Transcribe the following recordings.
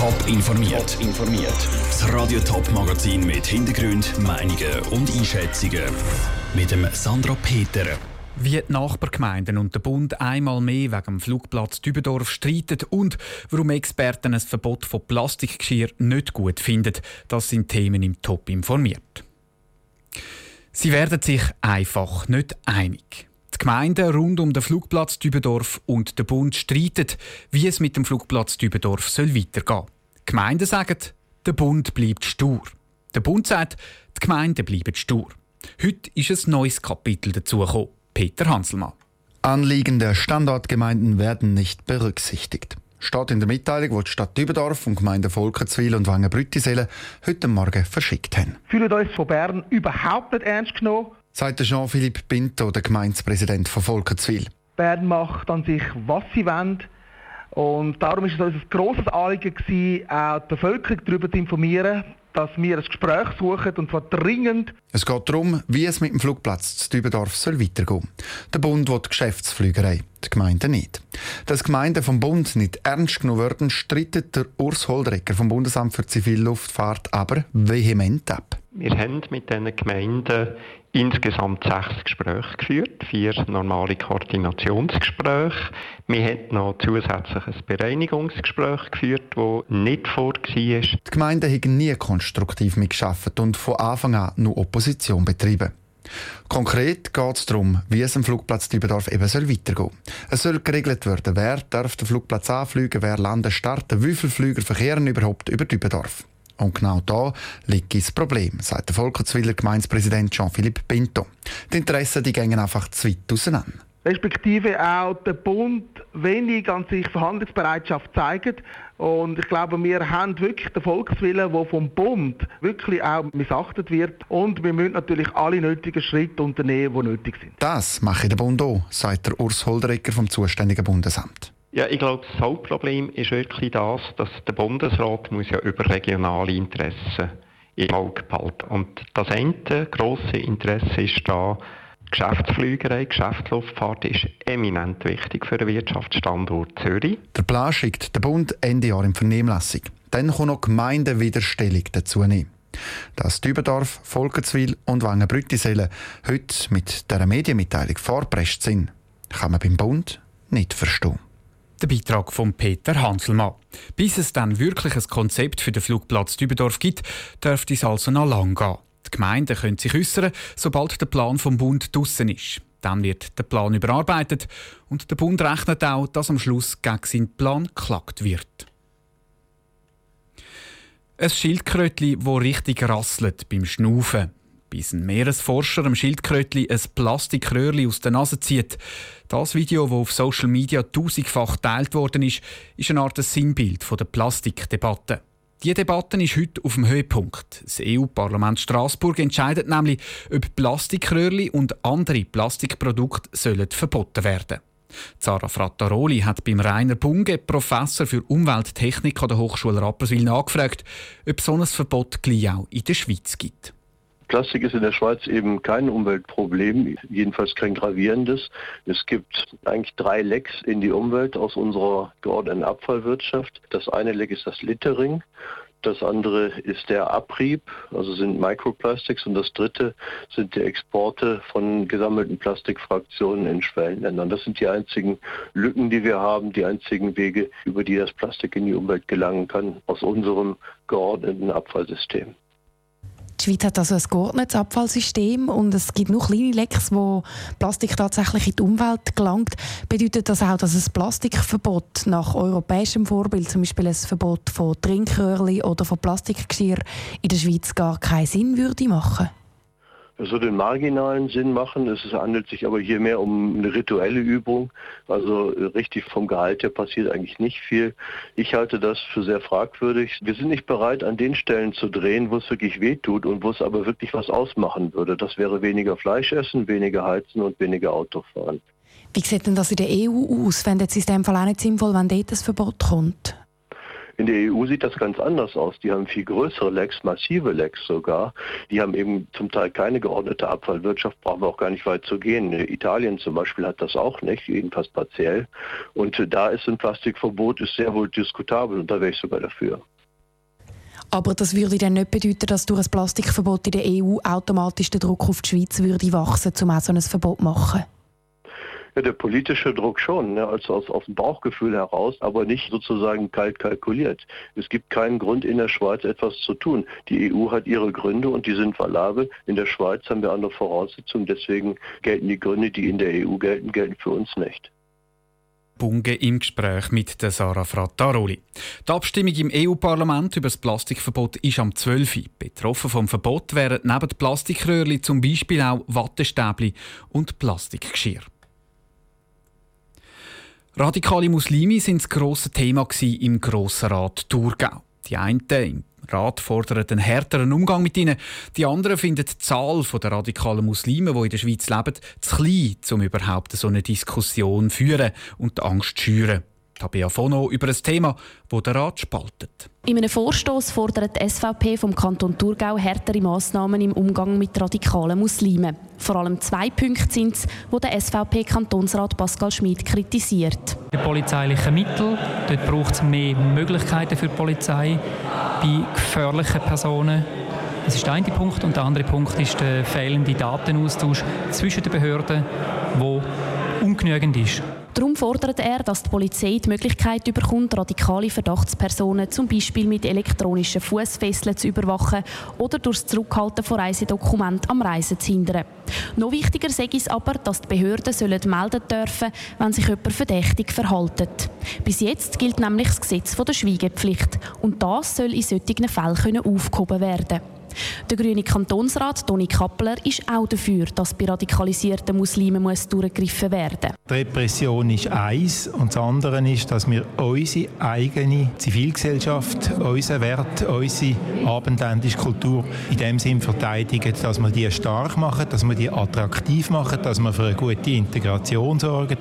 Top informiert. informiert. Das Radio Top Magazin mit Hintergrund, Meinungen und Einschätzungen mit dem Sandra Peter. Wie die Nachbargemeinden und der Bund einmal mehr wegen dem Flugplatz Dübendorf streiten und warum Experten ein Verbot von Plastikgeschirr nicht gut finden, das sind Themen im Top informiert. Sie werden sich einfach nicht einig. Die Gemeinden rund um den Flugplatz Dübendorf und der Bund streiten, wie es mit dem Flugplatz Dübendorf soll weitergehen. Die Gemeinden sagen, der Bund bleibt stur. Der Bund sagt, die Gemeinden bleiben stur. Heute ist ein neues Kapitel dazugekommen. Peter Hanselmann. Anliegen der Standortgemeinden werden nicht berücksichtigt. Steht in der Mitteilung, die die Stadt Dübendorf und Gemeinde Volkenswil und Wangen-Brüttisellen heute Morgen verschickt haben. Fühlen uns von Bern überhaupt nicht ernst genommen, sagt Jean-Philippe Pinto, der Gemeindepräsident von Volkenswil. Bern macht an sich, was sie wollen. Und darum ist es uns ein grosses Anliegen, gewesen, auch die Bevölkerung darüber zu informieren, dass wir ein Gespräch suchen und zwar dringend. Es geht darum, wie es mit dem Flugplatz zu Dübendorf soll weitergehen Der Bund will die Geschäftsflügerei, die Gemeinden nicht. Dass Gemeinden vom Bund nicht ernst genommen werden, streitet der Urs Holdrecker vom Bundesamt für Zivilluftfahrt aber vehement ab. Wir haben mit diesen Gemeinden insgesamt sechs Gespräche geführt, vier normale Koordinationsgespräche. Wir haben noch zusätzlich ein Bereinigungsgespräch geführt, das nicht vor war. Die Gemeinden haben nie konstruktiv mitgearbeitet und von Anfang an nur Opposition betrieben. Konkret geht es darum, wie es am Flugplatz Dübendorf eben soll weitergehen Es soll geregelt werden, wer darf den Flugplatz anfliegen, wer landen, starten, wie viele Flüger verkehren überhaupt über Dübendorf. Und genau da liegt das Problem, sagt der Volkertswiller Gemeindepräsident Jean-Philippe Pinto. Die Interessen die gehen einfach zu weit auseinander. Respektive auch der Bund wenig an sich Verhandlungsbereitschaft zeigt. Und ich glaube, wir haben wirklich den Volkswillen, der vom Bund wirklich auch missachtet wird. Und wir müssen natürlich alle nötigen Schritte unternehmen, die nötig sind. Das mache der Bund auch, sagt der Urs Holderecker vom zuständigen Bundesamt. Ja, ich glaube, das Hauptproblem ist wirklich das, dass der Bundesrat muss ja über regionale Interessen im Auge behalten. Und das eine grosse Interesse ist da, Geschäftsflügerei, Geschäftsluftfahrt ist eminent wichtig für den Wirtschaftsstandort Zürich. Der Plan schickt der Bund Ende Jahr in Vernehmlassung. Dann kommen noch Gemeinden wieder Stellung dazu nehmen. Dass Dübendorf, Volkenswil und Wangenbrüttisellen heute mit dieser Medienmitteilung vorpresst sind, kann man beim Bund nicht verstehen. Der Beitrag von Peter Hanselmann. Bis es dann wirklich ein Konzept für den Flugplatz Dübendorf gibt, dürfte es also noch lang gehen. Die Gemeinden können sich äußern, sobald der Plan vom Bund draussen ist. Dann wird der Plan überarbeitet und der Bund rechnet auch, dass am Schluss gegen seinen Plan geklagt wird. Ein Schildkrötli, wo richtig rasselt beim Schnaufen bis ein Meeresforscher am Schildkrötli ein Plastikröhrli aus der Nase zieht. Das Video, das auf Social Media tausendfach geteilt worden ist, ist eine Art Sinnbild der Plastikdebatte. Die Debatte ist heute auf dem Höhepunkt. Das EU-Parlament Straßburg entscheidet nämlich, ob Plastikröhrli und andere Plastikprodukte sollen verboten werden. Zara Frattaroli hat beim Rainer Bunge, Professor für Umwelttechnik an der Hochschule Rapperswil, nachgefragt, ob so ein Verbot gleich auch in der Schweiz gibt. Plastik ist in der Schweiz eben kein Umweltproblem, jedenfalls kein gravierendes. Es gibt eigentlich drei Lecks in die Umwelt aus unserer geordneten Abfallwirtschaft. Das eine Leck ist das Littering. Das andere ist der Abrieb, also sind Microplastics. Und das dritte sind die Exporte von gesammelten Plastikfraktionen in Schwellenländern. Das sind die einzigen Lücken, die wir haben, die einzigen Wege, über die das Plastik in die Umwelt gelangen kann, aus unserem geordneten Abfallsystem. Die Schweiz hat also ein geordnetes Abfallsystem und es gibt nur kleine Lecks, wo Plastik tatsächlich in die Umwelt gelangt. Bedeutet das auch, dass ein Plastikverbot nach europäischem Vorbild, zum Beispiel ein Verbot von Trinkröhrchen oder von Plastikgeschirr in der Schweiz gar keinen Sinn würde machen? Würde einen marginalen Sinn machen. Es handelt sich aber hier mehr um eine rituelle Übung. Also richtig vom Gehalt her passiert eigentlich nicht viel. Ich halte das für sehr fragwürdig. Wir sind nicht bereit, an den Stellen zu drehen, wo es wirklich wehtut und wo es aber wirklich was ausmachen würde. Das wäre weniger Fleisch essen, weniger heizen und weniger Auto fahren. Wie sieht denn das in der EU aus? Fände es in dem Fall auch nicht sinnvoll, wenn dort das Verbot kommt? In der EU sieht das ganz anders aus. Die haben viel größere Lecks, massive Lecks sogar. Die haben eben zum Teil keine geordnete Abfallwirtschaft, brauchen wir auch gar nicht weit zu gehen. Italien zum Beispiel hat das auch nicht, jedenfalls partiell. Und da ist ein Plastikverbot ist sehr wohl diskutabel und da wäre ich sogar dafür. Aber das würde dann nicht bedeuten, dass durch ein Plastikverbot in der EU automatisch der Druck auf die Schweiz würde wachsen, um auch so ein Verbot zu machen? Ja, der politische Druck schon, ne, also aus, aus dem Bauchgefühl heraus, aber nicht sozusagen kalt kalkuliert. Es gibt keinen Grund in der Schweiz etwas zu tun. Die EU hat ihre Gründe und die sind valabel. In der Schweiz haben wir andere Voraussetzungen, deswegen gelten die Gründe, die in der EU gelten, gelten für uns nicht. Bunge im Gespräch mit der Sarah Frattaroli. Die Abstimmung im EU-Parlament über das Plastikverbot ist am 12. Uhr. Betroffen vom Verbot wären neben Plastikröhrli zum Beispiel auch Wattestäbli und Plastikgeschirr. Radikale Muslime sind das grosse Thema im Grossen Rat Thurgau. Die einen im Rat fordern einen härteren Umgang mit ihnen, die anderen finden die Zahl der radikalen Muslime, die in der Schweiz leben, zu klein, um überhaupt so eine Diskussion zu führen und Angst zu schüren. Tabea Fono über ein Thema, das der Rat spaltet. In einem Vorstoß fordert die SVP vom Kanton Thurgau härtere Massnahmen im Umgang mit radikalen Muslimen. Vor allem zwei Punkte sind es, die der SVP-Kantonsrat Pascal Schmid kritisiert. Die polizeilichen Mittel, dort braucht es mehr Möglichkeiten für die Polizei bei gefährlichen Personen. Das ist der eine Punkt. Und der andere Punkt ist der fehlende Datenaustausch zwischen den Behörden, der ungenügend ist. Darum fordert er, dass die Polizei die Möglichkeit bekommt, radikale Verdachtspersonen zum Beispiel mit elektronischen Fußfesseln zu überwachen oder durch das Zurückhalten von Reisedokumenten am Reisen zu hindern. Noch wichtiger sei es aber, dass die Behörden sollen melden dürfen, wenn sich jemand verdächtig verhält. Bis jetzt gilt nämlich das Gesetz der Schweigepflicht und das soll in solchen Fällen aufgehoben werden können. Der grüne Kantonsrat Toni Kappeler ist auch dafür, dass bei radikalisierten Muslimen muss durchgegriffen werden. Die Repression ist eins und das andere ist, dass wir unsere eigene Zivilgesellschaft, unseren Wert, unsere abendländische Kultur in dem Sinn verteidigen, dass wir die stark machen, dass wir die attraktiv machen, dass wir für eine gute Integration sorgen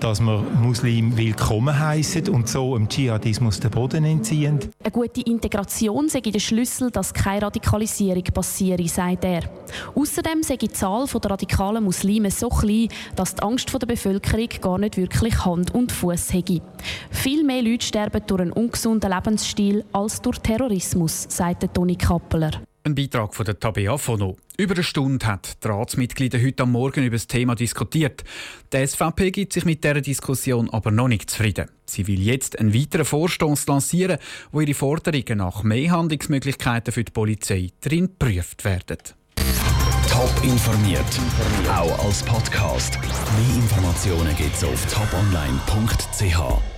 dass wir Muslim willkommen heißen und so im Dschihadismus den Boden entziehen. Eine gute Integration sei der Schlüssel, dass keine Radikalisierung passiere, sagt er. Außerdem sei die Zahl der radikalen Muslime so klein, dass die Angst der Bevölkerung gar nicht wirklich Hand und Fuß hätte. Viel mehr Leute sterben durch einen ungesunden Lebensstil als durch Terrorismus, sagt Toni Kappeler. Ein Beitrag von der Tabea Fono. Über eine Stunde hat die Ratsmitglieder heute am Morgen über das Thema diskutiert. Die SVP gibt sich mit dieser Diskussion aber noch nicht zufrieden. Sie will jetzt einen weiteren Vorstoß lancieren, wo ihre Forderungen nach mehr Handlungsmöglichkeiten für die Polizei drin geprüft werden. Top informiert, auch als Podcast. Mehr Informationen gibt es auf toponline.ch.